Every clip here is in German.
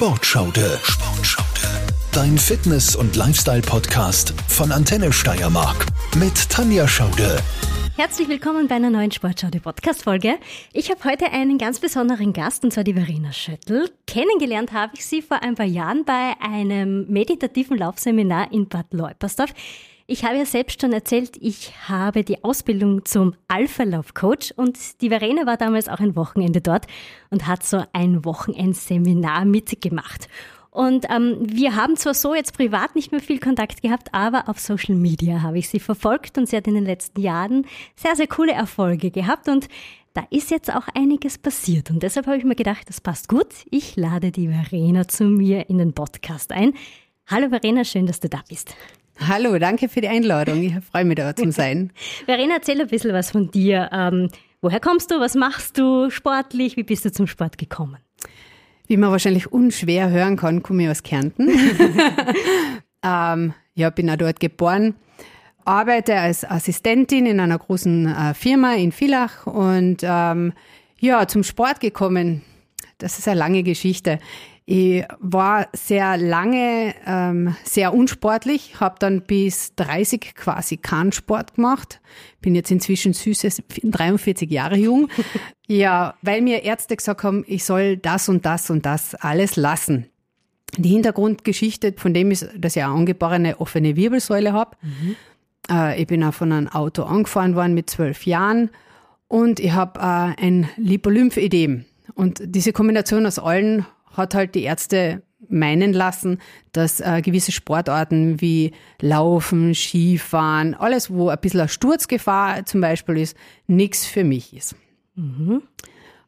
Sportschaude. Sportschaude. Dein Fitness- und Lifestyle-Podcast von Antenne Steiermark mit Tanja Schaude. Herzlich willkommen bei einer neuen Sportschau, die Podcast-Folge. Ich habe heute einen ganz besonderen Gast, und zwar die Verena Schöttl. Kennengelernt habe ich sie vor ein paar Jahren bei einem meditativen Laufseminar in Bad Leupersdorf. Ich habe ja selbst schon erzählt, ich habe die Ausbildung zum Alpha-Lauf-Coach und die Verena war damals auch ein Wochenende dort und hat so ein Wochenendseminar mitgemacht. Und ähm, wir haben zwar so jetzt privat nicht mehr viel Kontakt gehabt, aber auf Social Media habe ich sie verfolgt und sie hat in den letzten Jahren sehr, sehr coole Erfolge gehabt und da ist jetzt auch einiges passiert. Und deshalb habe ich mir gedacht, das passt gut. Ich lade die Verena zu mir in den Podcast ein. Hallo Verena, schön, dass du da bist. Hallo, danke für die Einladung. Ich freue mich da zu sein. Verena, erzähl ein bisschen was von dir. Ähm, woher kommst du? Was machst du sportlich? Wie bist du zum Sport gekommen? Wie man wahrscheinlich unschwer hören kann, komme ich aus Kärnten. ähm, ja, bin auch dort geboren, arbeite als Assistentin in einer großen äh, Firma in Villach und ähm, ja, zum Sport gekommen. Das ist eine lange Geschichte. Ich war sehr lange ähm, sehr unsportlich, habe dann bis 30 quasi keinen Sport gemacht. Bin jetzt inzwischen süßes 43 Jahre jung. ja, weil mir Ärzte gesagt haben, ich soll das und das und das alles lassen. Die Hintergrundgeschichte von dem ist, dass ich eine angeborene offene Wirbelsäule habe. Mhm. Äh, ich bin auch von einem Auto angefahren worden mit zwölf Jahren und ich habe äh, ein Lipolymphödem. Und diese Kombination aus allen hat halt die Ärzte meinen lassen, dass äh, gewisse Sportarten wie Laufen, Skifahren, alles, wo ein bisschen eine Sturzgefahr zum Beispiel ist, nichts für mich ist. Mhm.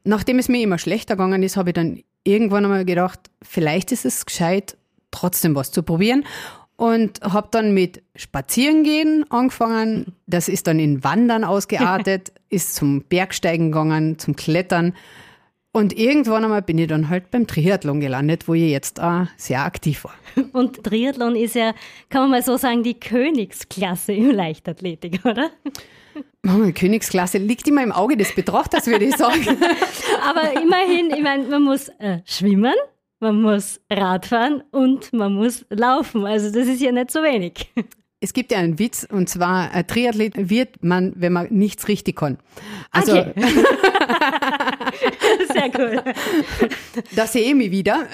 Nachdem es mir immer schlechter gegangen ist, habe ich dann irgendwann einmal gedacht, vielleicht ist es gescheit, trotzdem was zu probieren. Und habe dann mit Spazierengehen angefangen. Das ist dann in Wandern ausgeartet, ist zum Bergsteigen gegangen, zum Klettern. Und irgendwann einmal bin ich dann halt beim Triathlon gelandet, wo ich jetzt auch sehr aktiv war. Und Triathlon ist ja, kann man mal so sagen, die Königsklasse im Leichtathletik, oder? Oh, Königsklasse liegt immer im Auge des Betrachters, würde ich sagen. Aber immerhin, ich meine, man muss äh, schwimmen, man muss Radfahren und man muss laufen. Also das ist ja nicht so wenig. Es gibt ja einen Witz, und zwar, ein Triathlet wird man, wenn man nichts richtig kann. Also, okay. Sehr cool. Da sehe ich mich wieder.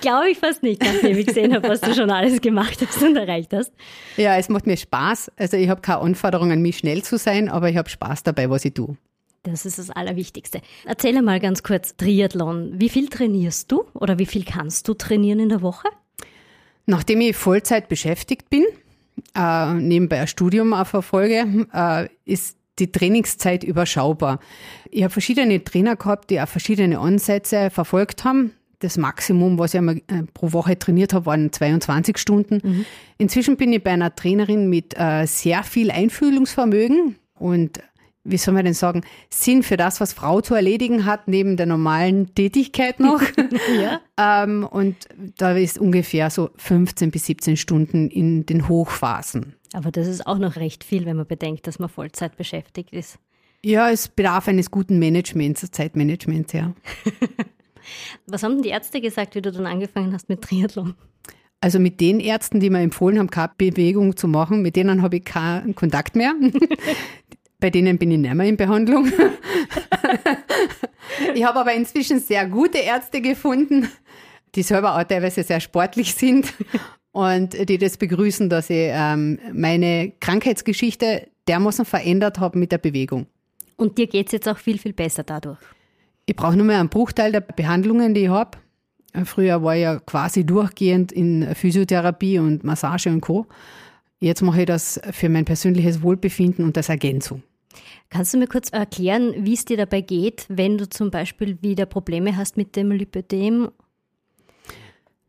Glaube ich fast nicht, nachdem ich gesehen habe, was du schon alles gemacht hast und erreicht hast. Ja, es macht mir Spaß. Also ich habe keine Anforderung an mich, schnell zu sein, aber ich habe Spaß dabei, was ich tue. Das ist das Allerwichtigste. Erzähl mal ganz kurz, Triathlon. Wie viel trainierst du oder wie viel kannst du trainieren in der Woche? Nachdem ich Vollzeit beschäftigt bin, äh, nebenbei ein Studium auch verfolge, äh, ist die Trainingszeit überschaubar. Ich habe verschiedene Trainer gehabt, die auch verschiedene Ansätze verfolgt haben. Das Maximum, was ich einmal äh, pro Woche trainiert habe, waren 22 Stunden. Mhm. Inzwischen bin ich bei einer Trainerin mit äh, sehr viel Einfühlungsvermögen und wie soll man denn sagen, Sinn für das, was Frau zu erledigen hat, neben der normalen Tätigkeit noch. ja. ähm, und da ist ungefähr so 15 bis 17 Stunden in den Hochphasen. Aber das ist auch noch recht viel, wenn man bedenkt, dass man Vollzeit beschäftigt ist. Ja, es bedarf eines guten Managements, Zeitmanagements, ja. was haben denn die Ärzte gesagt, wie du dann angefangen hast mit Triathlon? Also mit den Ärzten, die mir empfohlen haben, keine Bewegung zu machen, mit denen habe ich keinen Kontakt mehr. Bei denen bin ich nicht mehr in Behandlung. ich habe aber inzwischen sehr gute Ärzte gefunden, die selber auch teilweise sehr sportlich sind und die das begrüßen, dass ich ähm, meine Krankheitsgeschichte dermaßen verändert habe mit der Bewegung. Und dir geht es jetzt auch viel, viel besser dadurch? Ich brauche nur mehr einen Bruchteil der Behandlungen, die ich habe. Früher war ich ja quasi durchgehend in Physiotherapie und Massage und Co. Jetzt mache ich das für mein persönliches Wohlbefinden und als Ergänzung. Kannst du mir kurz erklären, wie es dir dabei geht, wenn du zum Beispiel wieder Probleme hast mit dem Lipödem?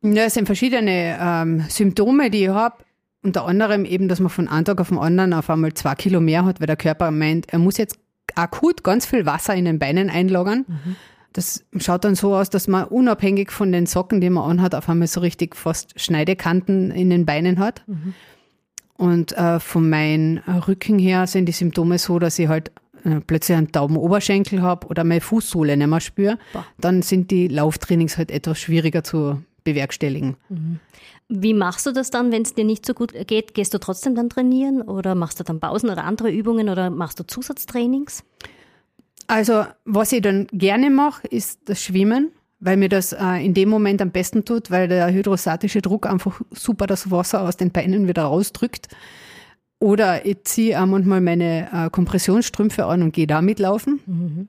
Ja, es sind verschiedene ähm, Symptome, die ich habe. Unter anderem eben, dass man von einem Tag auf den anderen auf einmal zwei Kilo mehr hat, weil der Körper meint, er muss jetzt akut ganz viel Wasser in den Beinen einlagern. Mhm. Das schaut dann so aus, dass man unabhängig von den Socken, die man anhat, auf einmal so richtig fast Schneidekanten in den Beinen hat. Mhm. Und äh, von meinem Rücken her sind die Symptome so, dass ich halt äh, plötzlich einen tauben Oberschenkel habe oder meine Fußsohle nicht mehr spüre, dann sind die Lauftrainings halt etwas schwieriger zu bewerkstelligen. Mhm. Wie machst du das dann, wenn es dir nicht so gut geht? Gehst du trotzdem dann trainieren oder machst du dann Pausen oder andere Übungen oder machst du Zusatztrainings? Also, was ich dann gerne mache, ist das Schwimmen, weil mir das äh, in dem Moment am besten tut, weil der hydrostatische Druck einfach super das Wasser aus den Beinen wieder rausdrückt. Oder ich ziehe auch manchmal meine äh, Kompressionsstrümpfe an und gehe damit laufen. Mhm.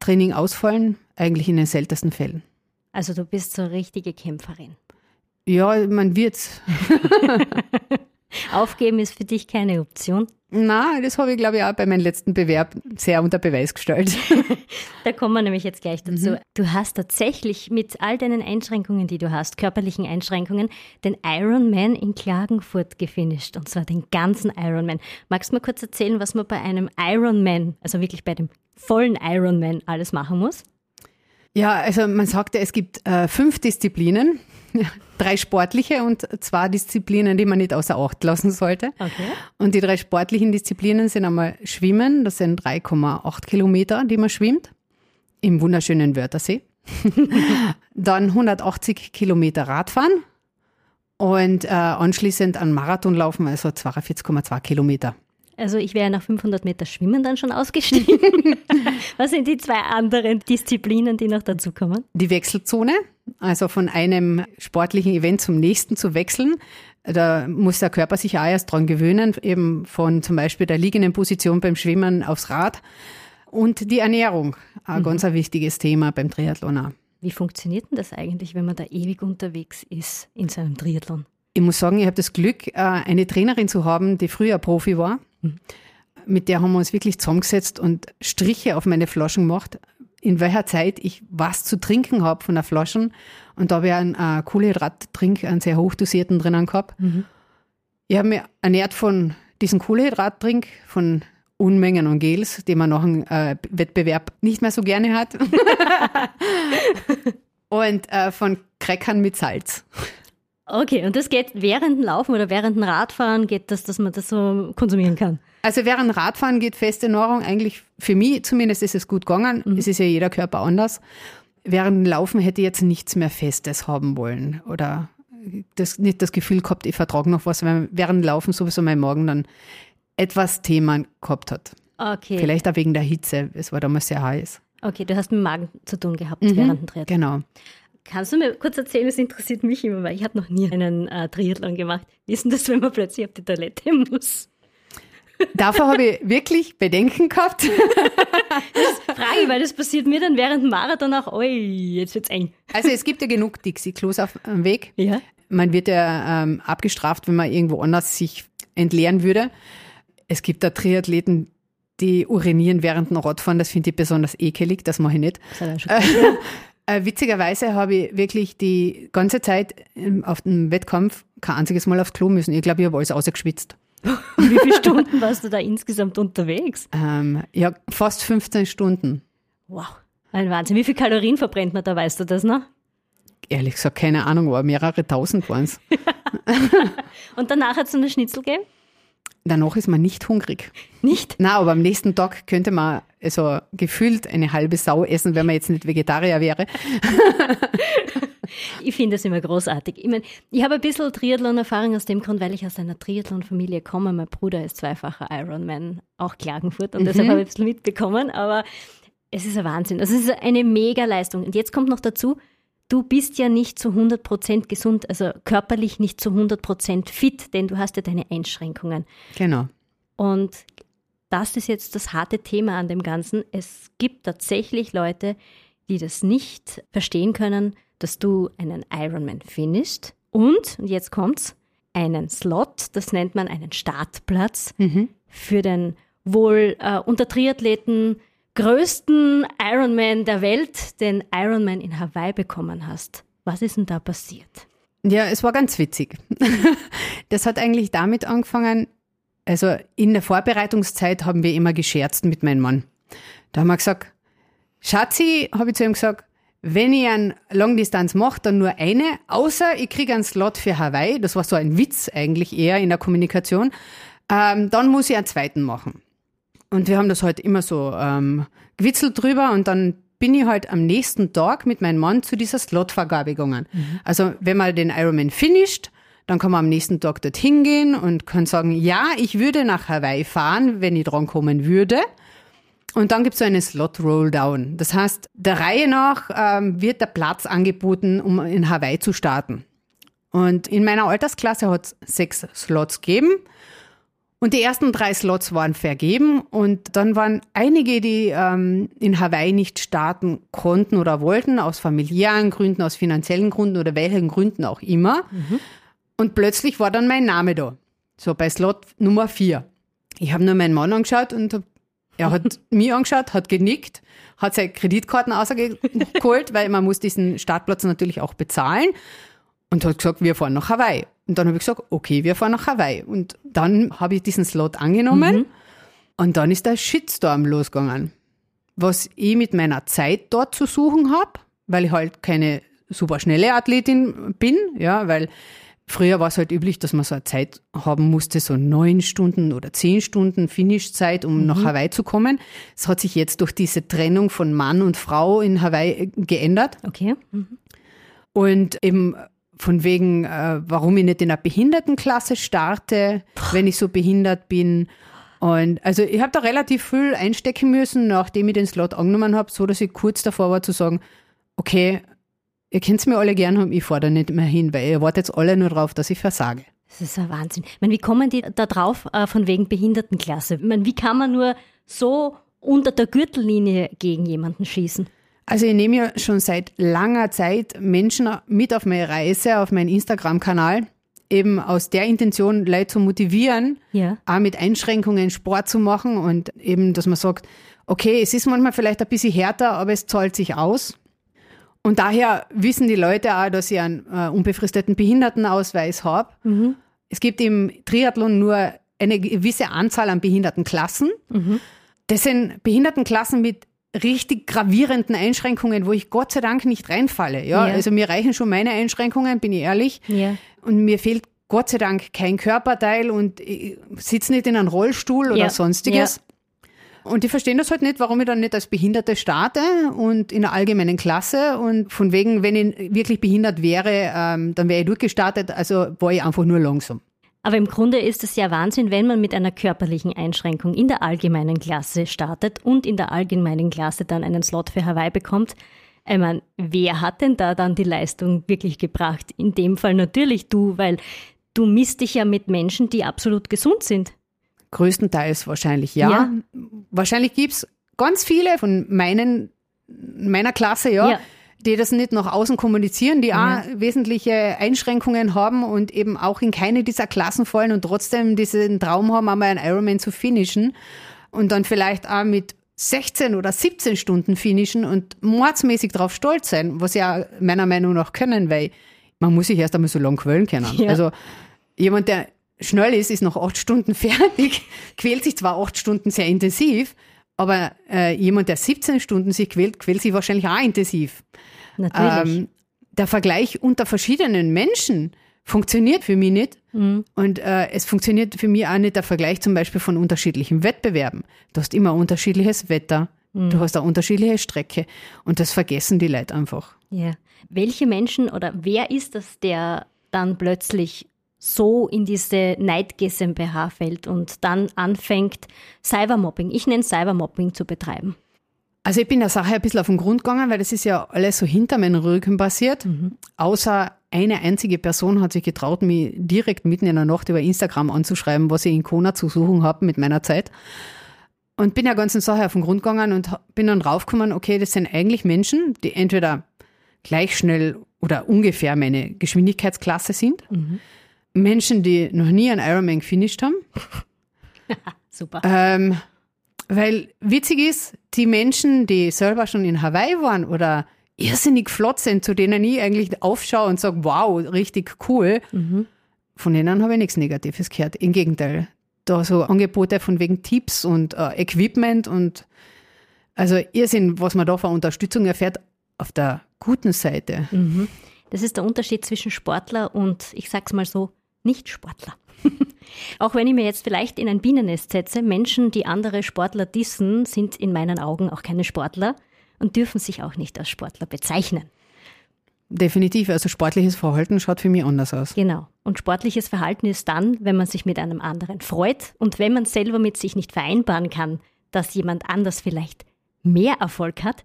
Training ausfallen, eigentlich in den seltensten Fällen. Also du bist so eine richtige Kämpferin. Ja, man wird's. Aufgeben ist für dich keine Option. Na, das habe ich, glaube ich, auch bei meinem letzten Bewerb sehr unter Beweis gestellt. da kommen wir nämlich jetzt gleich dazu. Mhm. Du hast tatsächlich mit all deinen Einschränkungen, die du hast, körperlichen Einschränkungen, den Ironman in Klagenfurt gefinisht. Und zwar den ganzen Ironman. Magst du mal kurz erzählen, was man bei einem Ironman, also wirklich bei dem vollen Ironman, alles machen muss? Ja, also man sagte, es gibt äh, fünf Disziplinen. drei sportliche und zwei Disziplinen, die man nicht außer Acht lassen sollte. Okay. Und die drei sportlichen Disziplinen sind einmal Schwimmen, das sind 3,8 Kilometer, die man schwimmt, im wunderschönen Wörthersee. Dann 180 Kilometer Radfahren und äh, anschließend einen Marathon laufen, also 42,2 Kilometer. Also ich wäre nach 500 Meter Schwimmen dann schon ausgestiegen. Was sind die zwei anderen Disziplinen, die noch dazukommen? Die Wechselzone, also von einem sportlichen Event zum nächsten zu wechseln. Da muss der Körper sich auch erst dran gewöhnen, eben von zum Beispiel der liegenden Position beim Schwimmen aufs Rad. Und die Ernährung, ein mhm. ganz ein wichtiges Thema beim Triathlon Wie funktioniert denn das eigentlich, wenn man da ewig unterwegs ist in seinem Triathlon? Ich muss sagen, ich habe das Glück, äh, eine Trainerin zu haben, die früher Profi war. Mit der haben wir uns wirklich zusammengesetzt und Striche auf meine Flaschen gemacht, in welcher Zeit ich was zu trinken habe von der Flaschen. Und da habe ich einen äh, Kohlenhydrattrink, einen sehr hochdosierten drinnen gehabt. Mhm. Ich habe mich ernährt von diesem Kohlenhydrattrink, von Unmengen an Gels, die man nach einem äh, Wettbewerb nicht mehr so gerne hat. und äh, von Crackern mit Salz. Okay, und das geht während dem Laufen oder während dem Radfahren geht das, dass man das so konsumieren kann? Also während Radfahren geht feste Nahrung eigentlich, für mich zumindest ist es gut gegangen. Mhm. Es ist ja jeder Körper anders. Während dem Laufen hätte ich jetzt nichts mehr Festes haben wollen oder das, nicht das Gefühl gehabt, ich vertrage noch was, weil während dem Laufen sowieso mein Magen dann etwas Thema gehabt hat. Okay. Vielleicht auch wegen der Hitze. Es war damals sehr heiß. Okay, du hast mit dem Magen zu tun gehabt mhm, während dem Triathlon. Genau. Kannst du mir kurz erzählen, es interessiert mich immer, weil ich habe noch nie einen äh, Triathlon gemacht. Wie ist denn das, wenn man plötzlich auf die Toilette muss? Davor habe ich wirklich Bedenken gehabt. das frage ich, weil das passiert mir dann während dem Marathon auch, oi, jetzt wird's eng. Also es gibt ja genug Dixie-Klos auf dem Weg. Ja. Man wird ja ähm, abgestraft, wenn man irgendwo anders sich entleeren würde. Es gibt da Triathleten, die urinieren während dem Radfahren. Das finde ich besonders ekelig, das mache ich nicht. Das Äh, witzigerweise habe ich wirklich die ganze Zeit auf dem Wettkampf kein einziges Mal aufs Klo müssen. Ich glaube, ich habe alles ausgeschwitzt. Wie viele Stunden warst du da insgesamt unterwegs? Ähm, ja, fast 15 Stunden. Wow, ein Wahnsinn. Wie viele Kalorien verbrennt man da, weißt du das noch? Ehrlich gesagt, keine Ahnung, aber mehrere tausend waren es. Und danach hat es eine Schnitzel gegeben? Danach ist man nicht hungrig. Nicht? Na, aber am nächsten Tag könnte man also gefühlt eine halbe Sau essen, wenn man jetzt nicht Vegetarier wäre. ich finde das immer großartig. Ich meine, ich habe ein bisschen Triathlon-Erfahrung aus dem Grund, weil ich aus einer Triathlon-Familie komme. Mein Bruder ist zweifacher Ironman, auch Klagenfurt, und mhm. deshalb habe ich ein bisschen mitbekommen. Aber es ist ein Wahnsinn. Also es ist eine mega Leistung. Und jetzt kommt noch dazu, du bist ja nicht zu 100% gesund, also körperlich nicht zu 100% fit, denn du hast ja deine Einschränkungen. Genau. Und das ist jetzt das harte Thema an dem Ganzen. Es gibt tatsächlich Leute, die das nicht verstehen können, dass du einen Ironman findest und, und jetzt kommt's, einen Slot, das nennt man einen Startplatz mhm. für den wohl äh, unter Triathleten größten Ironman der Welt, den Ironman in Hawaii bekommen hast. Was ist denn da passiert? Ja, es war ganz witzig. Das hat eigentlich damit angefangen, also in der Vorbereitungszeit haben wir immer gescherzt mit meinem Mann. Da haben wir gesagt, Schatzi, habe ich zu ihm gesagt, wenn ich einen Longdistanz mache, dann nur eine, außer ich kriege einen Slot für Hawaii. Das war so ein Witz eigentlich eher in der Kommunikation. Ähm, dann muss ich einen zweiten machen. Und wir haben das halt immer so ähm, gewitzelt drüber und dann bin ich halt am nächsten Tag mit meinem Mann zu dieser Slotvergabe gegangen. Mhm. Also wenn man den Ironman finisht, dann kann man am nächsten Tag dorthin gehen und kann sagen, ja, ich würde nach Hawaii fahren, wenn ich dran kommen würde. Und dann gibt es so einen Slot-Rolldown. Das heißt, der Reihe nach ähm, wird der Platz angeboten, um in Hawaii zu starten. Und in meiner Altersklasse hat es sechs Slots gegeben. Und die ersten drei Slots waren vergeben und dann waren einige, die ähm, in Hawaii nicht starten konnten oder wollten, aus familiären Gründen, aus finanziellen Gründen oder welchen Gründen auch immer. Mhm. Und plötzlich war dann mein Name da. So bei Slot Nummer vier. Ich habe nur meinen Mann angeschaut und hab, er hat mich angeschaut, hat genickt, hat seine Kreditkarten ausgeholt, weil man muss diesen Startplatz natürlich auch bezahlen und hat gesagt, wir fahren nach Hawaii. Und dann habe ich gesagt, okay, wir fahren nach Hawaii. Und dann habe ich diesen Slot angenommen mhm. und dann ist der Shitstorm losgegangen. Was ich mit meiner Zeit dort zu suchen habe, weil ich halt keine super schnelle Athletin bin, ja, weil früher war es halt üblich, dass man so eine Zeit haben musste, so neun Stunden oder zehn Stunden Finishzeit, um mhm. nach Hawaii zu kommen. Es hat sich jetzt durch diese Trennung von Mann und Frau in Hawaii geändert. Okay. Mhm. Und eben von wegen, äh, warum ich nicht in einer Behindertenklasse starte, wenn ich so behindert bin. Und also ich habe da relativ viel einstecken müssen, nachdem ich den Slot angenommen habe, so dass ich kurz davor war zu sagen, okay, ihr könnt es mir alle gern haben, ich fahre da nicht mehr hin, weil ihr wartet jetzt alle nur drauf, dass ich versage. Das ist ein Wahnsinn. Ich meine, wie kommen die da drauf äh, von wegen Behindertenklasse? Ich meine, wie kann man nur so unter der Gürtellinie gegen jemanden schießen? Also ich nehme ja schon seit langer Zeit Menschen mit auf meine Reise, auf meinen Instagram-Kanal, eben aus der Intention, Leute zu motivieren, ja. auch mit Einschränkungen Sport zu machen und eben, dass man sagt, okay, es ist manchmal vielleicht ein bisschen härter, aber es zahlt sich aus. Und daher wissen die Leute auch, dass ich einen äh, unbefristeten Behindertenausweis habe. Mhm. Es gibt im Triathlon nur eine gewisse Anzahl an Behindertenklassen. Mhm. Das sind Behindertenklassen mit richtig gravierenden Einschränkungen, wo ich Gott sei Dank nicht reinfalle. Ja, ja. also mir reichen schon meine Einschränkungen, bin ich ehrlich. Ja. Und mir fehlt Gott sei Dank kein Körperteil und ich sitze nicht in einem Rollstuhl oder ja. sonstiges. Und die verstehen das halt nicht, warum ich dann nicht als Behinderte starte und in der allgemeinen Klasse und von wegen, wenn ich wirklich behindert wäre, ähm, dann wäre ich durchgestartet. Also war ich einfach nur langsam. Aber im Grunde ist es ja Wahnsinn, wenn man mit einer körperlichen Einschränkung in der allgemeinen Klasse startet und in der allgemeinen Klasse dann einen Slot für Hawaii bekommt. Ich meine, wer hat denn da dann die Leistung wirklich gebracht? In dem Fall natürlich du, weil du misst dich ja mit Menschen, die absolut gesund sind. Größtenteils wahrscheinlich ja. ja. Wahrscheinlich gibt es ganz viele von meinen, meiner Klasse, ja, ja die das nicht nach außen kommunizieren, die ja. auch wesentliche Einschränkungen haben und eben auch in keine dieser Klassen fallen und trotzdem diesen Traum haben, einmal einen Ironman zu finishen und dann vielleicht auch mit 16 oder 17 Stunden finishen und mordsmäßig darauf stolz sein, was ja meiner Meinung nach können, weil man muss sich erst einmal so lang quälen können. Ja. Also jemand, der schnell ist, ist nach acht Stunden fertig, quält sich zwar acht Stunden sehr intensiv, aber äh, jemand, der 17 Stunden sich quält, quält sich wahrscheinlich auch intensiv. Natürlich. Ähm, der Vergleich unter verschiedenen Menschen funktioniert für mich nicht. Mhm. Und äh, es funktioniert für mich auch nicht der Vergleich zum Beispiel von unterschiedlichen Wettbewerben. Du hast immer unterschiedliches Wetter, mhm. du hast eine unterschiedliche Strecke und das vergessen die Leute einfach. Ja. Welche Menschen oder wer ist das, der dann plötzlich so in diese Neid GmbH fällt und dann anfängt, Cybermobbing, ich nenne Cybermobbing zu betreiben? Also ich bin der Sache ein bisschen auf den Grund gegangen, weil das ist ja alles so hinter meinen Rücken passiert. Mhm. Außer eine einzige Person hat sich getraut, mich direkt mitten in der Nacht über Instagram anzuschreiben, was ich in Kona zu suchen habe mit meiner Zeit. Und bin der ganzen Sache auf den Grund gegangen und bin dann draufgekommen, okay, das sind eigentlich Menschen, die entweder gleich schnell oder ungefähr meine Geschwindigkeitsklasse sind. Mhm. Menschen, die noch nie einen Ironman gefinisht haben. Super. Ähm, weil witzig ist, die Menschen, die selber schon in Hawaii waren oder irrsinnig flott sind, zu denen ich eigentlich aufschaue und sage, wow, richtig cool, mhm. von denen habe ich nichts Negatives gehört. Im Gegenteil. Da so Angebote von wegen Tipps und äh, Equipment und also Irrsinn, was man da für Unterstützung erfährt, auf der guten Seite. Mhm. Das ist der Unterschied zwischen Sportler und, ich sag's mal so, Nicht-Sportler. Auch wenn ich mir jetzt vielleicht in ein Bienennest setze, Menschen, die andere Sportler dissen, sind in meinen Augen auch keine Sportler und dürfen sich auch nicht als Sportler bezeichnen. Definitiv. Also sportliches Verhalten schaut für mich anders aus. Genau. Und sportliches Verhalten ist dann, wenn man sich mit einem anderen freut und wenn man selber mit sich nicht vereinbaren kann, dass jemand anders vielleicht mehr Erfolg hat,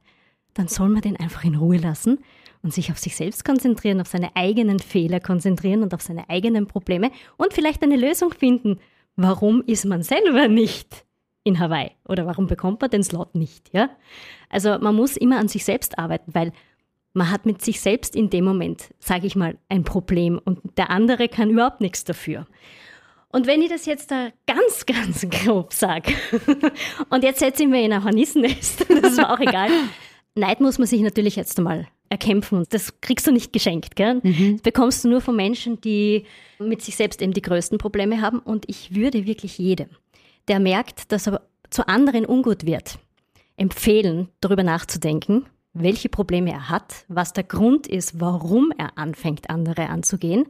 dann soll man den einfach in Ruhe lassen und sich auf sich selbst konzentrieren, auf seine eigenen Fehler konzentrieren und auf seine eigenen Probleme und vielleicht eine Lösung finden. Warum ist man selber nicht in Hawaii oder warum bekommt man den Slot nicht? Ja? Also man muss immer an sich selbst arbeiten, weil man hat mit sich selbst in dem Moment, sage ich mal, ein Problem und der andere kann überhaupt nichts dafür. Und wenn ich das jetzt da ganz, ganz grob sage, und jetzt setze ich mir in ein Hornissennest, das war auch egal. Neid muss man sich natürlich jetzt einmal erkämpfen und das kriegst du nicht geschenkt, gell? Mhm. Das bekommst du nur von Menschen, die mit sich selbst eben die größten Probleme haben. Und ich würde wirklich jedem, der merkt, dass er zu anderen ungut wird, empfehlen, darüber nachzudenken, welche Probleme er hat, was der Grund ist, warum er anfängt, andere anzugehen.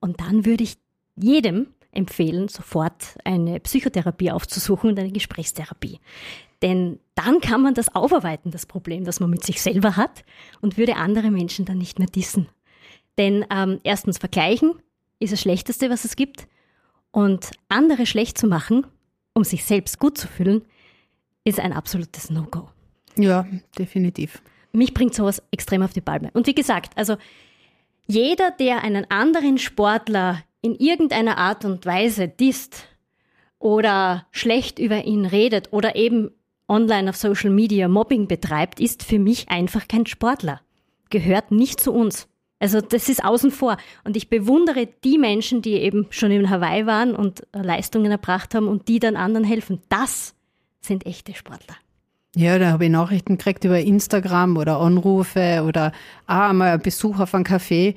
Und dann würde ich jedem empfehlen, sofort eine Psychotherapie aufzusuchen und eine Gesprächstherapie. Denn dann kann man das aufarbeiten, das Problem, das man mit sich selber hat und würde andere Menschen dann nicht mehr dissen. Denn ähm, erstens vergleichen ist das Schlechteste, was es gibt. Und andere schlecht zu machen, um sich selbst gut zu fühlen, ist ein absolutes No-Go. Ja, definitiv mich bringt sowas extrem auf die Palme. Und wie gesagt, also jeder, der einen anderen Sportler in irgendeiner Art und Weise disst oder schlecht über ihn redet oder eben online auf Social Media Mobbing betreibt, ist für mich einfach kein Sportler. Gehört nicht zu uns. Also das ist außen vor. Und ich bewundere die Menschen, die eben schon in Hawaii waren und Leistungen erbracht haben und die dann anderen helfen. Das sind echte Sportler. Ja, da habe ich Nachrichten gekriegt über Instagram oder Anrufe oder ah, mal Besuch auf einem Café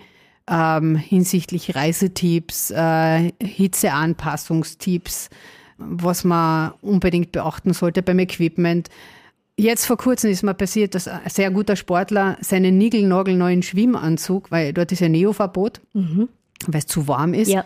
ähm, hinsichtlich Reisetipps, äh, Hitzeanpassungstipps, was man unbedingt beachten sollte beim Equipment. Jetzt vor kurzem ist mir passiert, dass ein sehr guter Sportler seinen niegelnagelneuen Schwimmanzug, weil dort ist ja Neoverbot, mhm. weil es zu warm ist, ja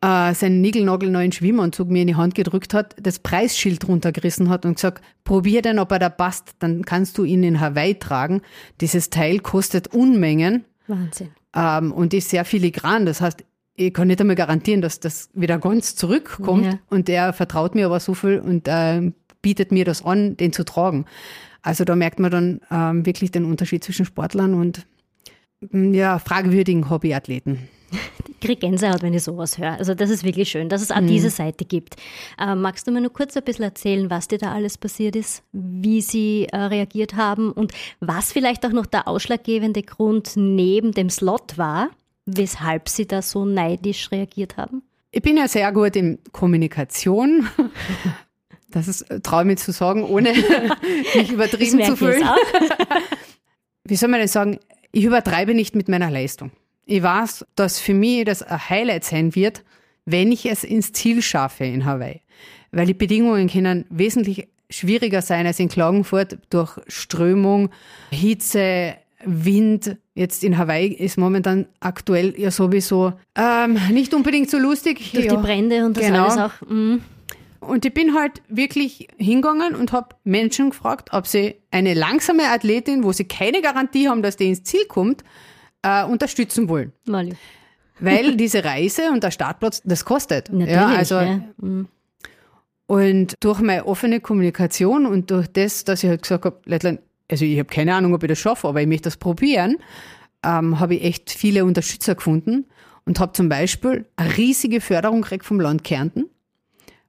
äh, seinen niegelnagelneuen Schwimmanzug mir in die Hand gedrückt hat, das Preisschild runtergerissen hat und gesagt, probier den, ob er da passt, dann kannst du ihn in Hawaii tragen. Dieses Teil kostet Unmengen. Wahnsinn. Ähm, und ist sehr filigran. Das heißt, ich kann nicht einmal garantieren, dass das wieder ganz zurückkommt. Ja. Und der vertraut mir aber so viel und äh, bietet mir das an, den zu tragen. Also da merkt man dann ähm, wirklich den Unterschied zwischen Sportlern und ja, fragwürdigen Hobbyathleten. Ich kriege Gänsehaut, wenn ich sowas höre. Also das ist wirklich schön, dass es auch mhm. diese Seite gibt. Äh, magst du mir nur kurz ein bisschen erzählen, was dir da alles passiert ist, wie sie äh, reagiert haben und was vielleicht auch noch der ausschlaggebende Grund neben dem Slot war, weshalb sie da so neidisch reagiert haben? Ich bin ja sehr gut in Kommunikation. Das ist äh, mir zu sagen, ohne mich übertrieben zu fühlen. Wie soll man denn sagen? Ich übertreibe nicht mit meiner Leistung. Ich weiß, dass für mich das ein Highlight sein wird, wenn ich es ins Ziel schaffe in Hawaii. Weil die Bedingungen können wesentlich schwieriger sein als in Klagenfurt durch Strömung, Hitze, Wind. Jetzt in Hawaii ist momentan aktuell ja sowieso ähm, nicht unbedingt so lustig. Durch ja, die Brände und das genau. alles auch. Mm. Und ich bin halt wirklich hingegangen und habe Menschen gefragt, ob sie eine langsame Athletin, wo sie keine Garantie haben, dass die ins Ziel kommt, äh, unterstützen wollen. Mal. Weil diese Reise und der Startplatz, das kostet. Natürlich, ja, also, ja. Mhm. Und durch meine offene Kommunikation und durch das, dass ich halt gesagt habe, Leitlein, also ich habe keine Ahnung, ob ich das schaffe, aber ich möchte das probieren, ähm, habe ich echt viele Unterstützer gefunden und habe zum Beispiel eine riesige Förderung gekriegt vom Land Kärnten,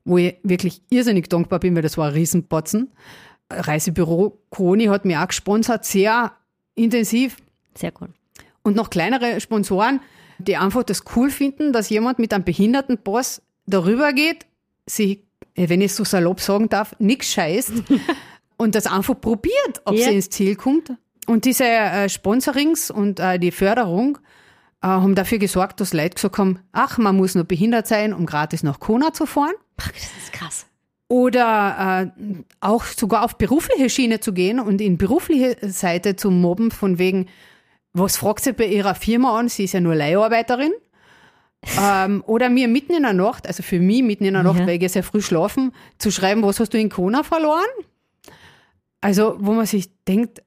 wo ich wirklich irrsinnig dankbar bin, weil das war ein Riesenpotzen. Reisebüro Kroni hat mir auch gesponsert, sehr intensiv. Sehr cool und noch kleinere Sponsoren, die einfach das cool finden, dass jemand mit einem Behindertenpass darüber geht, sich, wenn ich so salopp sagen darf, nichts scheißt und das einfach probiert, ob ja. sie ins Ziel kommt. Und diese äh, Sponsorings und äh, die Förderung äh, haben dafür gesorgt, dass Leute gesagt haben, ach, man muss nur behindert sein, um gratis nach Kona zu fahren. Ach, das ist krass. Oder äh, auch sogar auf berufliche Schiene zu gehen und in berufliche Seite zu mobben, von wegen, was fragt sie bei ihrer Firma an? Sie ist ja nur Leiharbeiterin. ähm, oder mir mitten in der Nacht, also für mich mitten in der Nacht, Ja. weil ich gehe sehr früh schlafen, zu schreiben, was hast du in Kona verloren? Also, wo man sich denkt,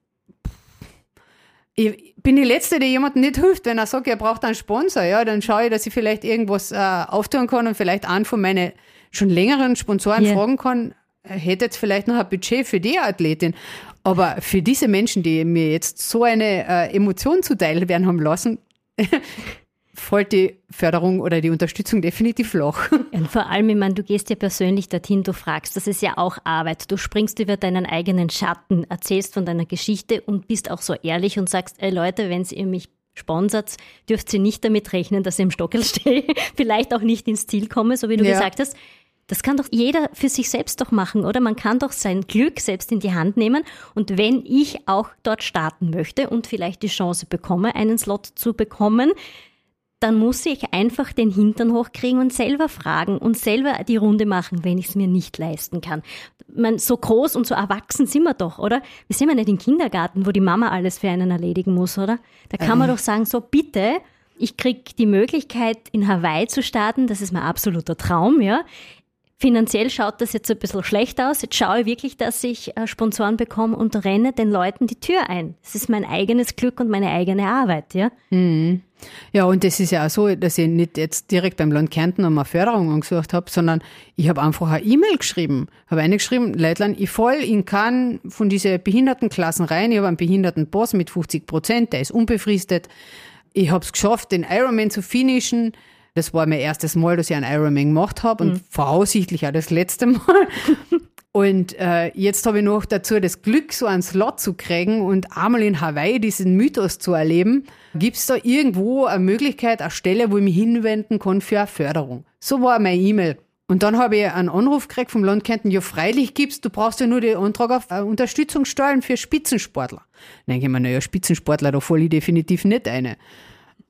ich bin die Letzte, die jemandem nicht hilft, wenn er sagt, er braucht einen Sponsor, ja, dann schaue ich, dass ich vielleicht irgendwas äh, auftun kann und vielleicht einen von meinen schon längeren Sponsoren Ja. fragen kann, hätte jetzt vielleicht noch ein Budget für die Athletin. Aber für diese Menschen, die mir jetzt so eine äh, Emotion zuteil werden haben lassen, fällt die Förderung oder die Unterstützung definitiv flach. Und vor allem, ich meine, du gehst ja persönlich dorthin, du fragst, das ist ja auch Arbeit. Du springst über deinen eigenen Schatten, erzählst von deiner Geschichte und bist auch so ehrlich und sagst, ey Leute, wenn ihr mich sponsert, dürft ihr nicht damit rechnen, dass ich im Stockel stehe, vielleicht auch nicht ins Ziel komme, so wie du Ja. gesagt hast. Das kann doch jeder für sich selbst doch machen, oder? Man kann doch sein Glück selbst in die Hand nehmen. Und wenn ich auch dort starten möchte und vielleicht die Chance bekomme, einen Slot zu bekommen, dann muss ich einfach den Hintern hochkriegen und selber fragen und selber die Runde machen, wenn ich es mir nicht leisten kann. Man, so groß und so erwachsen sind wir doch, oder? Wir sind ja nicht im Kindergarten, wo die Mama alles für einen erledigen muss, oder? Da kann man doch sagen, so bitte, ich krieg die Möglichkeit, in Hawaii zu starten, das ist mein absoluter Traum, ja. Finanziell schaut das jetzt ein bisschen schlecht aus. Jetzt schaue ich wirklich, dass ich äh, Sponsoren bekomme und renne den Leuten die Tür ein. Das ist mein eigenes Glück und meine eigene Arbeit, ja. Ja, und das ist ja auch so, dass ich nicht jetzt direkt beim Land Kärnten um eine Förderung angesucht habe, sondern ich habe einfach eine E-Mail geschrieben. Habe eingeschrieben, Leitlein, ich fall in kann von diesen Behindertenklassen rein. Ich habe einen Behindertenboss mit 50 Prozent, der ist unbefristet. Ich habe es geschafft, den Ironman zu finishen. Das war mein erstes Mal, dass ich einen Ironman gemacht habe und voraussichtlich auch das letzte Mal. Und äh, jetzt habe ich noch dazu das Glück, so einen Slot zu kriegen und einmal in Hawaii diesen Mythos zu erleben. Gibt es da irgendwo eine Möglichkeit, eine Stelle, wo ich mich hinwenden kann für eine Förderung? So war meine E-Mail. Und dann habe ich einen Anruf gekriegt vom Land Kärnten, ja freilich gibt's, du brauchst ja nur den Antrag auf äh, Unterstützung stellen für Spitzensportler. Dann denke ich mir, naja, Spitzensportler, da falle ich definitiv nicht eine.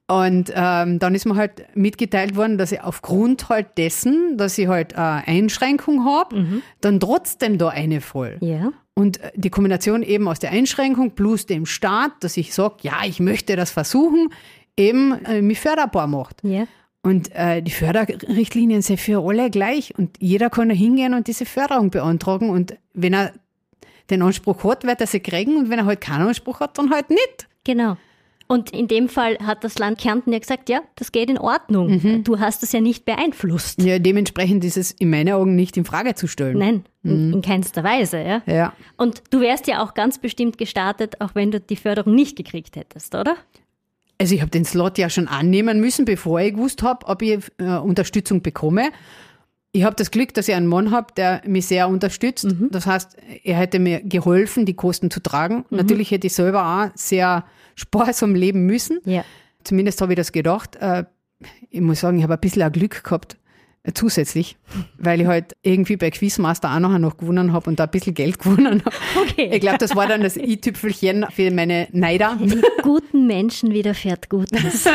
Und ähm, dann ist mir halt mitgeteilt worden, dass ich aufgrund halt dessen, dass ich halt eine Einschränkung habe, dann trotzdem da eine voll. Ja. Und äh, die Kombination eben aus der Einschränkung plus dem Staat, dass ich sage, ja, ich möchte das versuchen, eben äh, mich förderbar macht. Ja. Und äh, die Förderrichtlinien sind für alle gleich und jeder kann da hingehen und diese Förderung beantragen und wenn er den Anspruch hat, wird er sie kriegen und wenn er halt keinen Anspruch hat, dann halt nicht. Genau. Und in dem Fall hat das Land Kärnten ja gesagt, ja, das geht in Ordnung. Du hast es ja nicht beeinflusst. Ja, dementsprechend ist es in meinen Augen nicht in Frage zu stellen. Nein, in, in keinster Weise, ja. Ja. Und du wärst ja auch ganz bestimmt gestartet, auch wenn du die Förderung nicht gekriegt hättest, oder? Also ich habe den Slot ja schon annehmen müssen, bevor ich gewusst habe, ob ich äh, Unterstützung bekomme. Ich habe das Glück, dass ich einen Mann habe, der mich sehr unterstützt. Das heißt, er hätte mir geholfen, die Kosten zu tragen. Natürlich hätte ich selber auch sehr sparsam leben müssen. Ja. Zumindest habe ich das gedacht. Äh, Ich muss sagen, ich habe ein bisschen Glück gehabt, äh, zusätzlich, weil ich halt irgendwie bei Quizmaster auch nachher noch gewonnen habe und da ein bisschen Geld gewonnen habe. Okay. Ich glaube, das war dann das i-Tüpfelchen für meine Neider. Guten Menschen widerfährt Gutes.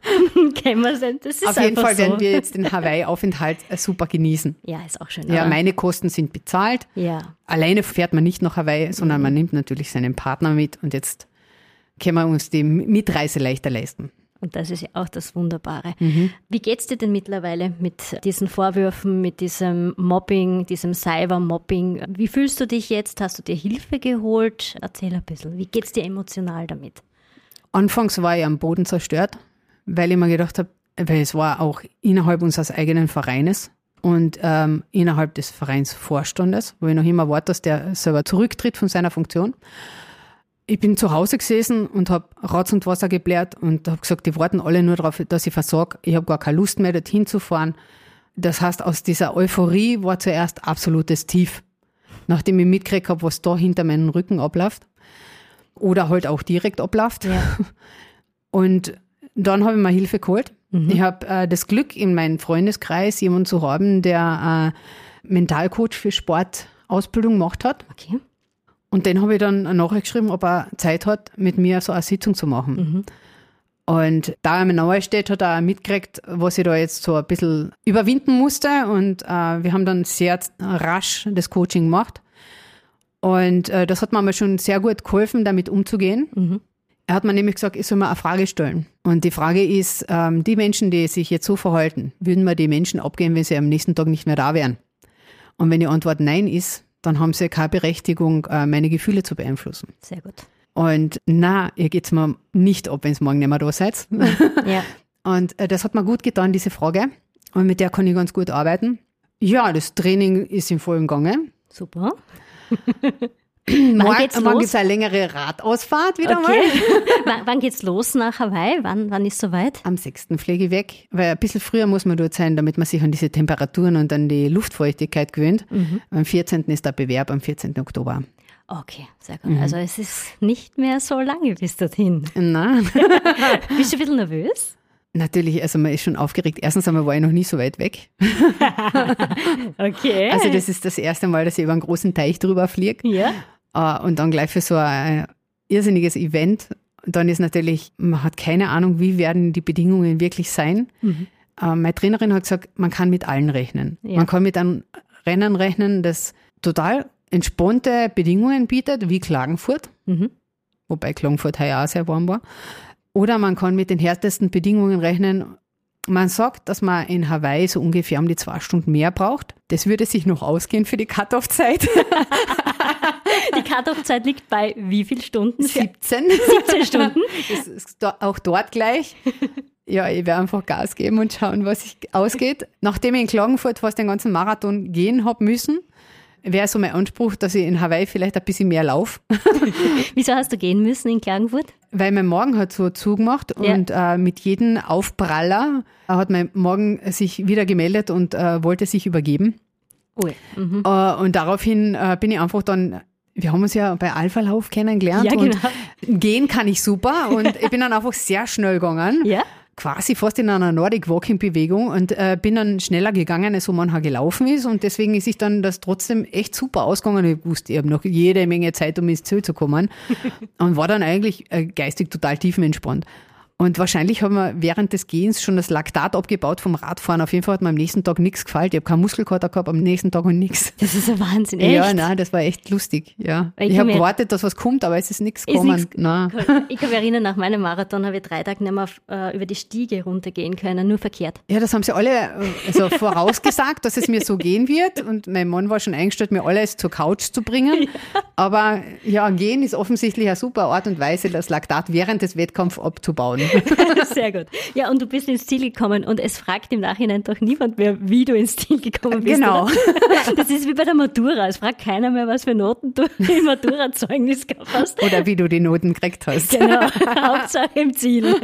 Kennen wir denn? Das ist Auf jeden Fall so. werden wir jetzt den Hawaii-Aufenthalt äh, super genießen. Ja, ist auch schön. Ja, oder? meine Kosten sind bezahlt. ja. Alleine fährt man nicht nach Hawaii, sondern man nimmt natürlich seinen Partner mit und jetzt können wir uns die Mitreise leichter leisten. Und das ist ja auch das Wunderbare. Mhm. Wie geht's dir denn mittlerweile mit diesen Vorwürfen, mit diesem Mobbing, diesem Cyber-Mobbing? Wie fühlst du dich jetzt? Hast du dir Hilfe geholt? Erzähl ein bisschen. Wie geht's dir emotional damit? Anfangs war ich am Boden zerstört, weil ich mir gedacht habe, weil es war auch innerhalb unseres eigenen Vereines und ähm, innerhalb des Vereinsvorstandes, wo ich noch immer warte, dass der selber zurücktritt von seiner Funktion. Ich bin zu Hause gesessen und habe Ratz und Wasser gebläht und habe gesagt, die warten alle nur darauf, dass ich versage. Ich habe gar keine Lust mehr, dorthin zu fahren. Das heißt, aus dieser Euphorie war zuerst absolutes Tief. Nachdem ich mitgekriegt habe, was da hinter meinem Rücken abläuft. Oder halt auch direkt abläuft. Ja. Und dann habe ich mir Hilfe geholt. Ich habe äh, das Glück, in meinem Freundeskreis jemanden zu haben, der äh, Mentalcoach für Sportausbildung gemacht hat. Okay. Und den habe ich dann eine Nachricht geschrieben, ob er Zeit hat, mit mir so eine Sitzung zu machen. Und da er mir nahe steht, hat er auch mitgekriegt, was ich da jetzt so ein bisschen überwinden musste. Und äh, wir haben dann sehr rasch das Coaching gemacht. Und äh, das hat mir aber schon sehr gut geholfen, damit umzugehen. Er hat mir nämlich gesagt, ich soll mir eine Frage stellen. Und die Frage ist, ähm, die Menschen, die sich jetzt so verhalten, würden wir die Menschen abgeben, wenn sie am nächsten Tag nicht mehr da wären? Und wenn die Antwort Nein ist, dann haben sie keine Berechtigung, äh, meine Gefühle zu beeinflussen. Sehr gut. Und na, ihr geht's mir nicht ab, wenn ihr morgen nicht mehr da seid. Ja. Und äh, das hat mir gut getan, diese Frage. Und mit der kann ich ganz gut arbeiten. Ja, das Training ist im vollen Gange. Super. Morgen, geht's morgen los? gibt's eine längere Radausfahrt wieder Okay. mal. wann, wann geht's los nach Hawaii? Wann, wann ist soweit? Am 6. fliege ich weg, weil ein bisschen früher muss man dort sein, damit man sich an diese Temperaturen und an die Luftfeuchtigkeit gewöhnt. Am 14. ist der Bewerb, am 14. Oktober. Okay, sehr gut. Also es ist nicht mehr so lange bis dorthin. Na, Bist du ein bisschen nervös? natürlich, also man ist schon aufgeregt. Erstens einmal war ich noch nie so weit weg. Okay. Also das ist das erste Mal, dass ich über einen großen Teich drüber fliege. ja. Äh, Und dann gleich für so ein irrsinniges Event. Dann ist natürlich, man hat keine Ahnung, wie werden die Bedingungen wirklich sein. Äh, Meine Trainerin hat gesagt, man kann mit allen rechnen. Ja. Man kann mit einem Rennen rechnen, das total entspannte Bedingungen bietet, wie Klagenfurt. Mhm. Wobei Klagenfurt heuer auch sehr warm war. Oder man kann mit den härtesten Bedingungen rechnen. Man sagt, dass man in Hawaii so ungefähr um die zwei Stunden mehr braucht. Das würde sich noch ausgehen für die Cut-Off-Zeit. Die Cut-Off-Zeit liegt bei wie viel Stunden? 17. 17 Stunden. Das ist auch dort gleich. Ja, ich werde einfach Gas geben und schauen, was sich ausgeht. Nachdem ich in Klagenfurt fast den ganzen Marathon gehen habe müssen, wäre so mein Anspruch, dass ich in Hawaii vielleicht ein bisschen mehr laufe. Wieso hast du gehen müssen in Klagenfurt? Weil mein Magen hat so zugemacht Ja. und äh, mit jedem Aufpraller hat mein Magen sich wieder gemeldet und äh, wollte sich übergeben. Ui. Mhm. Äh, und daraufhin äh, bin ich einfach dann, wir haben uns ja bei Alpha Lauf kennengelernt Ja, und genau. gehen kann ich super und ich bin dann einfach sehr schnell gegangen. Ja? Quasi fast in einer Nordic Walking Bewegung und äh, bin dann schneller gegangen, als wo man halt gelaufen ist und deswegen ist sich dann das trotzdem echt super ausgegangen. Ich wusste, ich habe noch jede Menge Zeit, um ins Ziel zu kommen und war dann eigentlich äh, geistig total tiefenentspannt. Und wahrscheinlich haben wir während des Gehens schon das Laktat abgebaut vom Radfahren. Auf jeden Fall hat mir am nächsten Tag nichts gefallen. Ich habe keinen Muskelkater gehabt, am nächsten Tag und nichts. Das ist ein Wahnsinn. Echt? Ja, nein, das war echt lustig. Ja. Ich Ich, habe gewartet, dass was kommt, aber es ist nichts gekommen. nix-. Ich kann mich erinnern, nach meinem Marathon habe ich drei Tage nicht mehr äh, über die Stiege runtergehen können, nur verkehrt. Ja, das haben sie alle äh, also vorausgesagt, dass es mir so gehen wird. Und mein Mann war schon eingestellt, mir alles zur Couch zu bringen. Aber ja, gehen ist offensichtlich eine super Art und Weise, das Laktat während des Wettkampfs abzubauen. Sehr gut. Ja, und du bist ins Ziel gekommen und es fragt im Nachhinein doch niemand mehr, wie du ins Ziel gekommen bist. Genau. Oder? Das ist wie bei der Matura. Es fragt keiner mehr, was für Noten du im Matura-Zeugnis gehabt hast. Oder wie du die Noten gekriegt hast. Genau, Hauptsache im Ziel.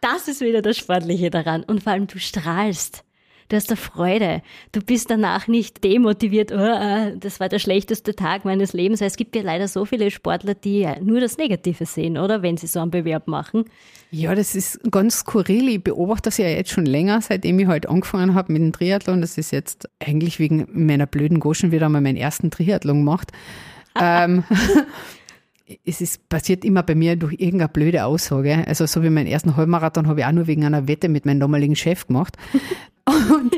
Das ist wieder das Sportliche daran. Und vor allem, du strahlst. Du hast da Freude. Du bist danach nicht demotiviert, oh, äh, das war der schlechteste Tag meines Lebens. Es gibt ja leider so viele Sportler, die ja nur das Negative sehen, oder? Wenn sie so einen Bewerb machen. Ja, das ist ganz skurril. Ich beobachte das ja jetzt schon länger, seitdem ich halt angefangen habe mit dem Triathlon. Das ist jetzt eigentlich wegen meiner blöden Goschen wieder mal meinen ersten Triathlon gemacht. ähm, es ist passiert immer bei mir durch irgendeine blöde Aussage. Also so wie meinen ersten Halbmarathon habe ich auch nur wegen einer Wette mit meinem damaligen Chef gemacht. Und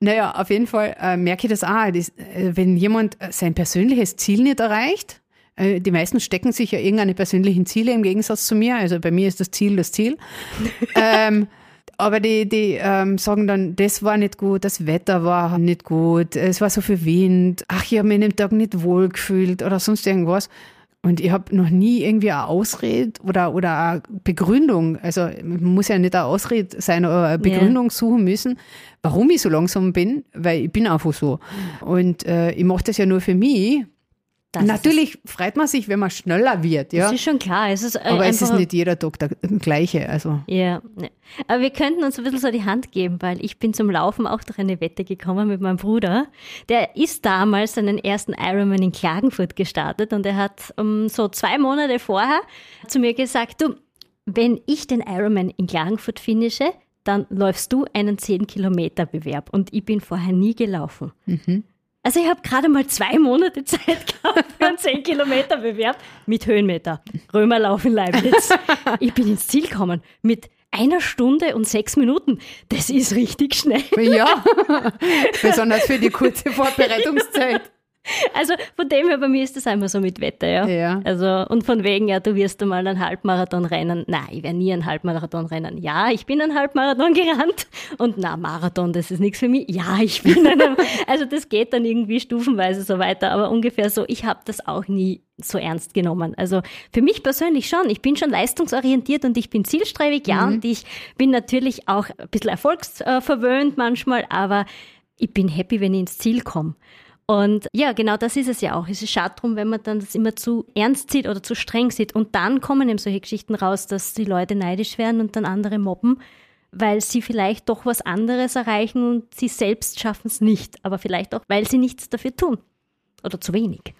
naja, auf jeden Fall äh, merke ich das auch. Das, äh, wenn jemand äh, sein persönliches Ziel nicht erreicht, äh, die meisten stecken sich ja irgendeine persönlichen Ziele im Gegensatz zu mir. Also bei mir ist das Ziel das Ziel. ähm, aber die, die ähm, sagen dann, das war nicht gut, das Wetter war nicht gut, es war so viel Wind, ach, ich habe mich an dem Tag nicht wohl gefühlt oder sonst irgendwas. Und ich habe noch nie irgendwie eine Ausrede oder, oder eine Begründung, also man muss ja nicht eine Ausrede sein, aber eine Begründung suchen müssen, warum ich so langsam bin, weil ich bin einfach so. Und äh, ich mache das ja nur für mich. Das Natürlich freut man sich, wenn man schneller wird, ja. Das ist schon klar. Es ist äh, Aber es ist nicht jeder Tag der gleiche. Also Ja, ne. aber wir könnten uns ein bisschen so die Hand geben, weil ich bin zum Laufen auch durch eine Wette gekommen mit meinem Bruder. Der ist damals seinen ersten Ironman in Klagenfurt gestartet und er hat um, so zwei Monate vorher zu mir gesagt, du, wenn ich den Ironman in Klagenfurt finische, dann läufst du einen 10-Kilometer-Bewerb und ich bin vorher nie gelaufen. Also ich habe gerade mal zwei Monate Zeit gehabt für einen 10 Kilometer Bewerb mit Höhenmeter. Römerlauf in Leibniz. Ich bin ins Ziel gekommen mit einer Stunde und sechs Minuten. Das ist richtig schnell. Ja, besonders für die kurze Vorbereitungszeit. Also von dem her, bei mir ist das einmal so mit Wetter, ja. Ja. Also, und von wegen, ja, du wirst einmal einen Halbmarathon rennen. Nein, ich werde nie einen Halbmarathon rennen. Ja, ich bin einen Halbmarathon gerannt. Und na, Marathon, das ist nichts für mich. Ja, ich bin einen. Also das geht dann irgendwie stufenweise so weiter. Aber ungefähr so, ich habe das auch nie so ernst genommen. Also für mich persönlich schon. Ich bin schon leistungsorientiert und ich bin zielstrebig, ja. Und ich bin natürlich auch ein bisschen erfolgsverwöhnt manchmal, aber ich bin happy, wenn ich ins Ziel komme. Und ja, genau das ist es ja auch. Es ist schade drum, wenn man dann das immer zu ernst sieht oder zu streng sieht. Und dann kommen eben solche Geschichten raus, dass die Leute neidisch werden und dann andere mobben, weil sie vielleicht doch was anderes erreichen und sie selbst schaffen es nicht. Aber vielleicht auch, weil sie nichts dafür tun. Oder zu wenig.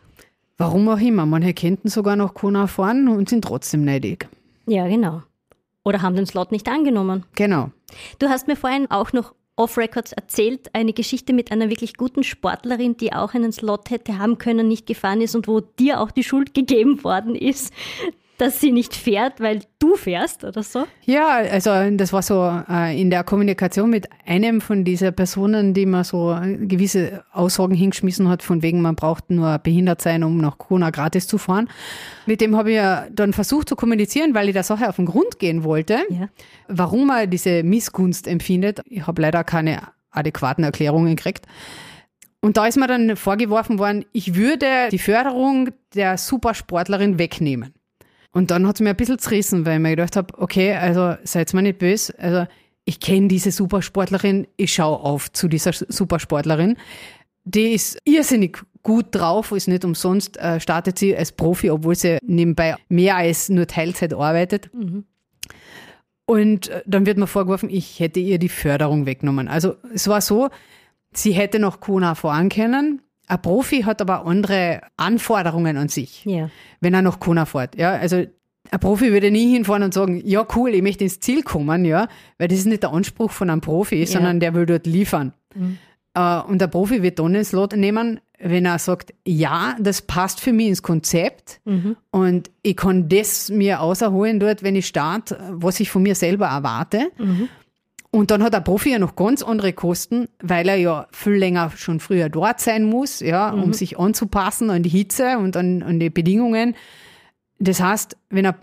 Warum auch immer. Manche könnten sogar noch Kona fahren und sind trotzdem neidig. Ja, genau. Oder haben den Slot nicht angenommen. Genau. Du hast mir vorhin auch noch off-Records erzählt, eine Geschichte mit einer wirklich guten Sportlerin, die auch einen Slot hätte haben können, nicht gefahren ist und wo dir auch die Schuld gegeben worden ist, dass sie nicht fährt, weil du fährst oder so? Ja, also das war so äh, in der Kommunikation mit einem von dieser Personen, die man so gewisse Aussagen hingeschmissen hat, von wegen man braucht nur behindert sein, um nach Kona gratis zu fahren. Mit dem habe ich ja dann versucht zu kommunizieren, weil ich der Sache auf den Grund gehen wollte, Ja. warum man diese Missgunst empfindet. Ich habe leider keine adäquaten Erklärungen gekriegt. Und da ist mir dann vorgeworfen worden, ich würde die Förderung der Supersportlerin wegnehmen. Und dann hat es mir ein bisschen zerrissen, weil ich mir gedacht habe, okay, also seid mir nicht böse. Also ich kenne diese Supersportlerin, ich schaue auf zu dieser Supersportlerin. Die ist irrsinnig gut drauf, ist nicht umsonst, äh, startet sie als Profi, obwohl sie nebenbei mehr als nur Teilzeit arbeitet. Und äh, dann wird mir vorgeworfen, ich hätte ihr die Förderung weggenommen. Also es war so, sie hätte noch Kona fahren können. Ein Profi hat aber andere Anforderungen an sich Ja. wenn er nach Kona fährt. Ja, also ein Profi würde nie hinfahren und sagen, ja cool, ich möchte ins Ziel kommen, ja, weil das ist nicht der Anspruch von einem Profi, sondern der will dort liefern. Äh, und der Profi wird dann den Slot nehmen, wenn er sagt, ja, das passt für mich ins Konzept und ich kann das mir außerholen dort, wenn ich starte, was ich von mir selber erwarte. Und dann hat der Profi ja noch ganz andere Kosten, weil er ja viel länger schon früher dort sein muss, ja, um sich anzupassen an die Hitze und an, an die Bedingungen. Das heißt, wenn ein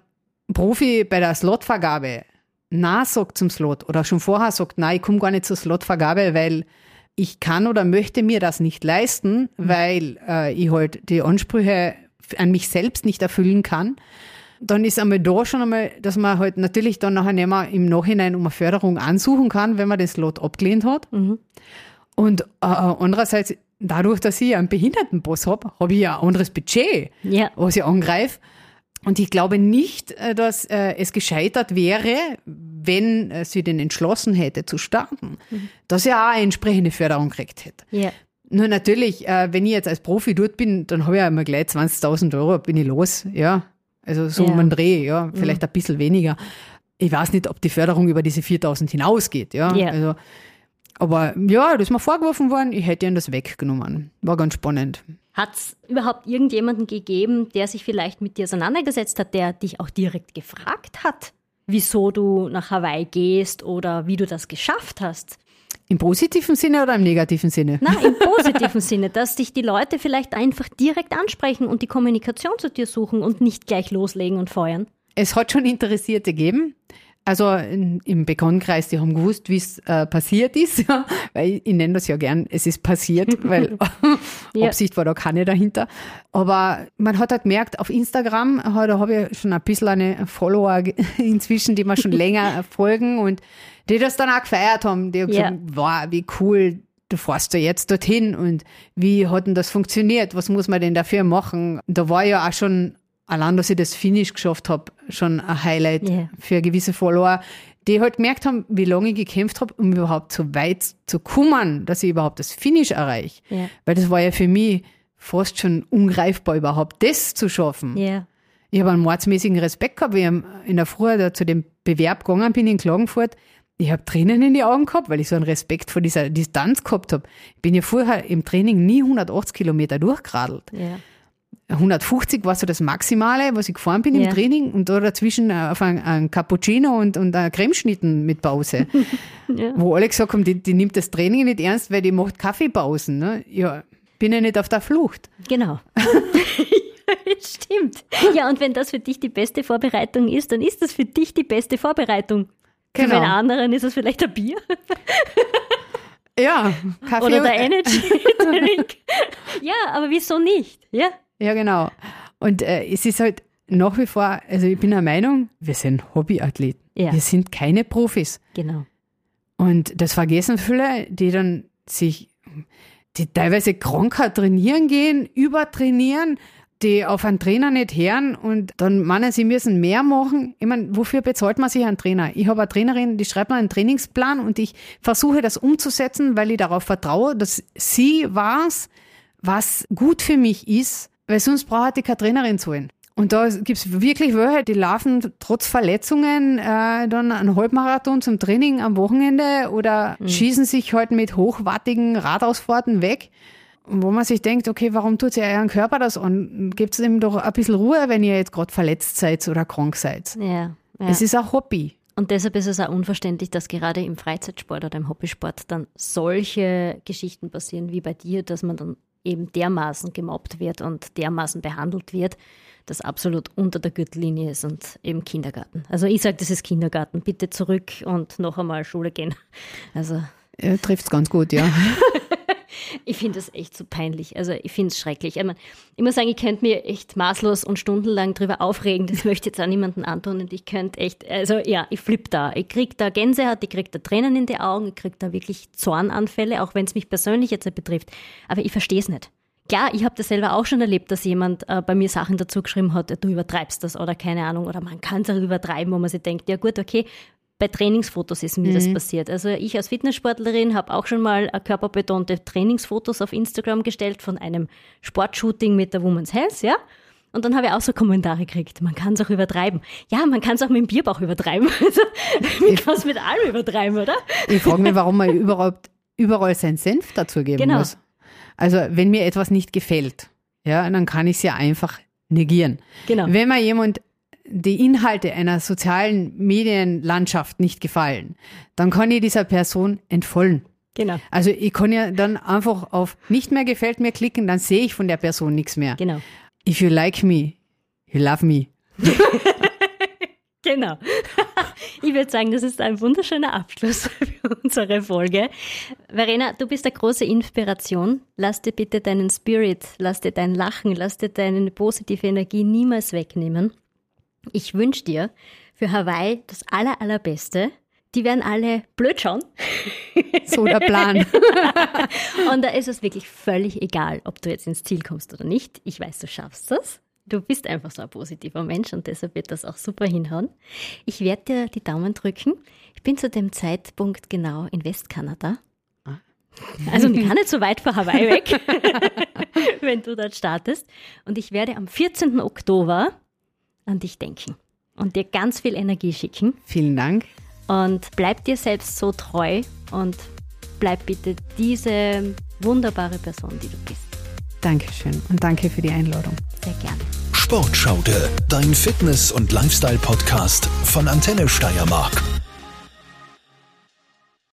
Profi bei der Slotvergabe na sagt zum Slot oder schon vorher sagt, nein, ich komme gar nicht zur Slotvergabe, weil ich kann oder möchte mir das nicht leisten, weil äh, ich halt die Ansprüche an mich selbst nicht erfüllen kann, dann ist einmal da schon einmal, dass man halt natürlich dann nachher nicht mehr im Nachhinein um eine Förderung ansuchen kann, wenn man den Slot abgelehnt hat. Und äh, andererseits, dadurch, dass ich einen Behindertenpass habe, habe ich ja ein anderes Budget, Ja. was ich angreife. Und ich glaube nicht, äh, dass äh, es gescheitert wäre, wenn äh, sie den entschlossen hätte zu starten, dass er auch eine entsprechende Förderung gekriegt hätte. Ja. Nur natürlich, äh, wenn ich jetzt als Profi dort bin, dann habe ich ja immer gleich 20.000 Euro, bin ich los, ja. Also so Ja. um einen Dreh, ja, vielleicht ein bisschen weniger. Ich weiß nicht, ob die Förderung über diese 4.000 hinausgeht, ja. Ja. Also, aber ja, das ist mir vorgeworfen worden, ich hätte ihnen das weggenommen. War ganz spannend. Hat es überhaupt irgendjemanden gegeben, der sich vielleicht mit dir auseinandergesetzt hat, der dich auch direkt gefragt hat, wieso du nach Hawaii gehst oder wie du das geschafft hast? Im positiven Sinne oder im negativen Sinne? Na, im positiven Sinne, dass dich die Leute vielleicht einfach direkt ansprechen und die Kommunikation zu dir suchen und nicht gleich loslegen und feuern. Es hat schon Interessierte gegeben. Also in, im Bekanntenkreis, die haben gewusst, wie es äh, passiert ist. Ja, weil ich, ich nenne das ja gern, es ist passiert, weil Ja. Absicht war da keine dahinter. Aber man hat halt gemerkt, auf Instagram, da habe ich schon ein bisschen eine Follower inzwischen, die mir schon länger folgen und die das dann auch gefeiert haben. Die haben Ja. gesagt, wow, wie cool, du fährst da jetzt dorthin und wie hat denn das funktioniert? Was muss man denn dafür machen? Da war ja auch schon, allein, dass ich das Finish geschafft habe, schon ein Highlight Ja. für gewisse Follower, die halt gemerkt haben, wie lange ich gekämpft habe, um überhaupt so weit zu kommen, dass ich überhaupt das Finish erreiche. Ja. Weil das war ja für mich fast schon ungreifbar, überhaupt das zu schaffen. Ja. Ich habe einen mordsmäßigen Respekt gehabt, wie ich in der Früh da zu dem Bewerb gegangen bin in Klagenfurt. Ich habe Tränen in die Augen gehabt, weil ich so einen Respekt vor dieser Distanz gehabt habe. Ich bin ja vorher im Training nie 180 Kilometer durchgeradelt. Ja. 150 war so das Maximale, was ich gefahren bin Ja. im Training und da dazwischen äh, auf ein, ein Cappuccino und, und ein Cremeschnitten mit Pause. Wo alle gesagt haben, die, die nimmt das Training nicht ernst, weil die macht Kaffeepausen. Ne? Ja, bin ja nicht auf der Flucht. Genau. Stimmt. Ja, und wenn das für dich die beste Vorbereitung ist, dann ist das für dich die beste Vorbereitung. Genau. Für den anderen ist es vielleicht ein Bier. Ja, Kaffee. Oder der Energy Drink. ja, aber wieso nicht? Ja, ja genau. Und äh, es ist halt nach wie vor, also ich bin der Meinung, wir sind Hobbyathleten. Ja. Wir sind keine Profis. Genau. Und das vergessen viele, die dann sich, die teilweise kranker trainieren gehen, übertrainieren, die auf einen Trainer nicht hören und dann meinen, sie müssen mehr machen. Ich meine, wofür bezahlt man sich einen Trainer? Ich habe eine Trainerin, die schreibt mir einen Trainingsplan und ich versuche das umzusetzen, weil ich darauf vertraue, dass sie weiß, was gut für mich ist, weil sonst brauche ich keine Trainerin zu holen. Und da gibt es wirklich welche, die laufen trotz Verletzungen äh, dann einen Halbmarathon zum Training am Wochenende oder mhm. schießen sich halt mit hochwattigen Radausfahrten weg wo man sich denkt, okay, warum tut ihr euren Körper das an? Gebt es ihm doch ein bisschen Ruhe, wenn ihr jetzt gerade verletzt seid oder krank seid. Ja, ja. Es ist ein Hobby. Und deshalb ist es auch unverständlich, dass gerade im Freizeitsport oder im Hobbysport dann solche Geschichten passieren wie bei dir, dass man dann eben dermaßen gemobbt wird und dermaßen behandelt wird, das absolut unter der Gürtellinie ist und eben Kindergarten. Also ich sage, das ist Kindergarten. Bitte zurück und noch einmal Schule gehen. Also ja, trifft es ganz gut, ja. ich finde das echt so peinlich. Also ich finde es schrecklich. Ich, mein, ich, muss sagen, ich könnte mir echt maßlos und stundenlang drüber aufregen. Das möchte jetzt auch niemanden antun. Und ich könnte echt, also ja, ich flippe da. Ich kriege da Gänsehaut, ich kriege da Tränen in die Augen, ich kriege da wirklich Zornanfälle, auch wenn es mich persönlich jetzt nicht betrifft. Aber ich verstehe es nicht. Klar, ich habe das selber auch schon erlebt, dass jemand äh, bei mir Sachen dazu geschrieben hat, du übertreibst das oder keine Ahnung, oder man kann es auch übertreiben, wo man sich denkt, ja gut, okay, bei Trainingsfotos ist mir mhm. das passiert. Also ich als Fitnesssportlerin habe auch schon mal körperbetonte Trainingsfotos auf Instagram gestellt von einem Sportshooting mit der Women's Health, ja. Und dann habe ich auch so Kommentare gekriegt, man kann es auch übertreiben. Ja, man kann es auch mit dem Bierbauch übertreiben. Also, man kann es mit allem übertreiben, oder? Ich frage mich, warum man überhaupt überall seinen Senf dazu geben genau. muss. Also wenn mir etwas nicht gefällt, ja, dann kann ich es ja einfach negieren. Genau. Wenn mir jemand die Inhalte einer sozialen Medienlandschaft nicht gefallen, dann kann ich dieser Person entfolgen. Genau. Also ich kann ja dann einfach auf nicht mehr gefällt mir klicken, dann sehe ich von der Person nichts mehr. Genau. If you like me, you love me. genau. Ich würde sagen, das ist ein wunderschöner Abschluss für unsere Folge. Verena, du bist eine große Inspiration. Lass dir bitte deinen Spirit, lass dir dein Lachen, lass dir deine positive Energie niemals wegnehmen. Ich wünsche dir für Hawaii das aller, allerbeste. Die werden alle blöd schauen. So der Plan. Und da ist es wirklich völlig egal, ob du jetzt ins Ziel kommst oder nicht. Ich weiß, du schaffst das. Du bist einfach so ein positiver Mensch und deshalb wird das auch super hinhauen. Ich werde dir die Daumen drücken. Ich bin zu dem Zeitpunkt genau in Westkanada. Ah. Also gar nicht so weit vor Hawaii weg, wenn du dort startest. Und ich werde am 14. Oktober an dich denken und dir ganz viel Energie schicken. Vielen Dank. Und bleib dir selbst so treu und bleib bitte diese wunderbare Person, die du bist. Dankeschön und danke für die Einladung. Sehr gerne. Sportschaude, dein Fitness- und Lifestyle-Podcast von Antenne Steiermark.